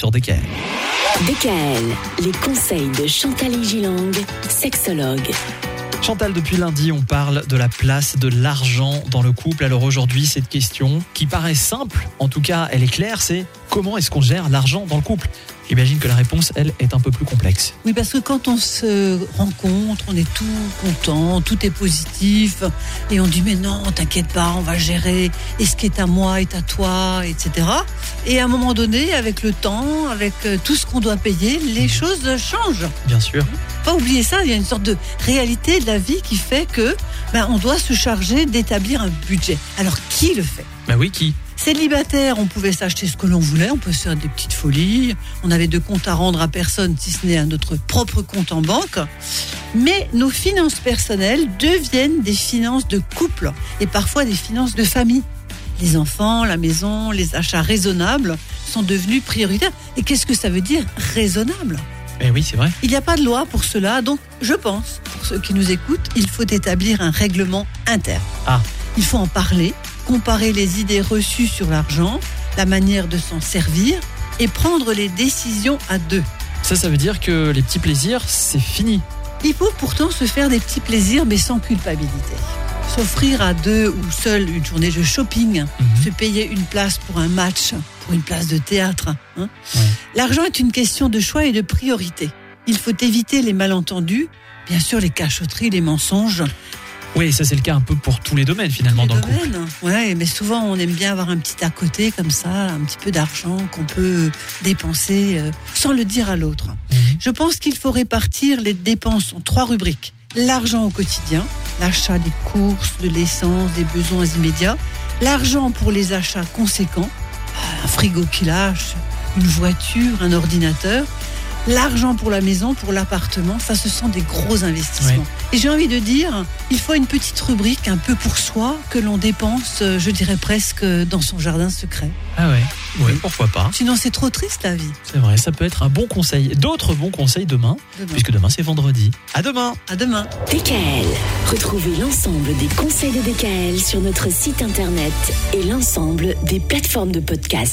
sur DKL. DKL, les conseils de Chantal Gilang, sexologue. Chantal, depuis lundi, on parle de la place de l'argent dans le couple. Alors aujourd'hui, cette question, qui paraît simple, en tout cas elle est claire, c'est comment est-ce qu'on gère l'argent dans le couple? J'imagine que la réponse, elle, est un peu plus complexe. Oui, parce que quand on se rencontre, on est tout content, tout est positif, et on dit mais non, t'inquiète pas, on va gérer, et ce qui est à moi est à toi, etc. Et à un moment donné, avec le temps, avec euh, tout ce qu'on doit payer, les choses changent. Bien sûr. Pas oublier ça, il y a une sorte de réalité de la vie qui fait que ben, on doit se charger d'établir un budget. Alors qui le fait? Bah oui, qui? Célibataire, on pouvait s'acheter ce que l'on voulait, on peut se faire des petites folies, on avait de comptes à rendre à personne si ce n'est à notre propre compte en banque. Mais nos finances personnelles deviennent des finances de couple et parfois des finances de famille. Les enfants, la maison, les achats raisonnables sont devenus prioritaires. Et qu'est-ce que ça veut dire raisonnable? Eh oui, c'est vrai. Il n'y a pas de loi pour cela, donc je pense, pour ceux qui nous écoutent, il faut établir un règlement interne. Ah. Il faut en parler, comparer les idées reçues sur l'argent, la manière de s'en servir et prendre les décisions à deux. Ça, ça veut dire que les petits plaisirs, c'est fini. Il faut pourtant se faire des petits plaisirs mais sans culpabilité. S'offrir à deux ou seul une journée de shopping, Mhm. se payer une place pour un match, pour une place de théâtre. hein. Ouais. L'argent est une question de choix et de priorité. Il faut éviter les malentendus, bien sûr les cachotteries, les mensonges. Oui, ça c'est le cas un peu pour tous les domaines finalement Les dans le couple. domaines. Ouais, mais souvent on aime bien avoir un petit à côté comme ça, un petit peu d'argent qu'on peut dépenser euh, sans le dire à l'autre. Mhm. Je pense qu'il faut répartir les dépenses en trois rubriques. L'argent au quotidien, l'achat des courses, de l'essence, des besoins immédiats. L'argent pour les achats conséquents, un frigo qui lâche, une voiture, un ordinateur. L'argent pour la maison, pour l'appartement, ça ce sont des gros investissements. Et j'ai envie de dire, il faut une petite rubrique un peu pour soi que l'on dépense, euh, je dirais presque, dans son jardin secret. Ah ouais, ouais, pourquoi pas? Sinon c'est trop triste la vie. C'est vrai, ça peut être un bon conseil. D'autres bons conseils demain, Demain. puisque demain c'est vendredi. À demain À demain. DKL, retrouvez l'ensemble des conseils de DKL sur notre site internet et l'ensemble des plateformes de podcast.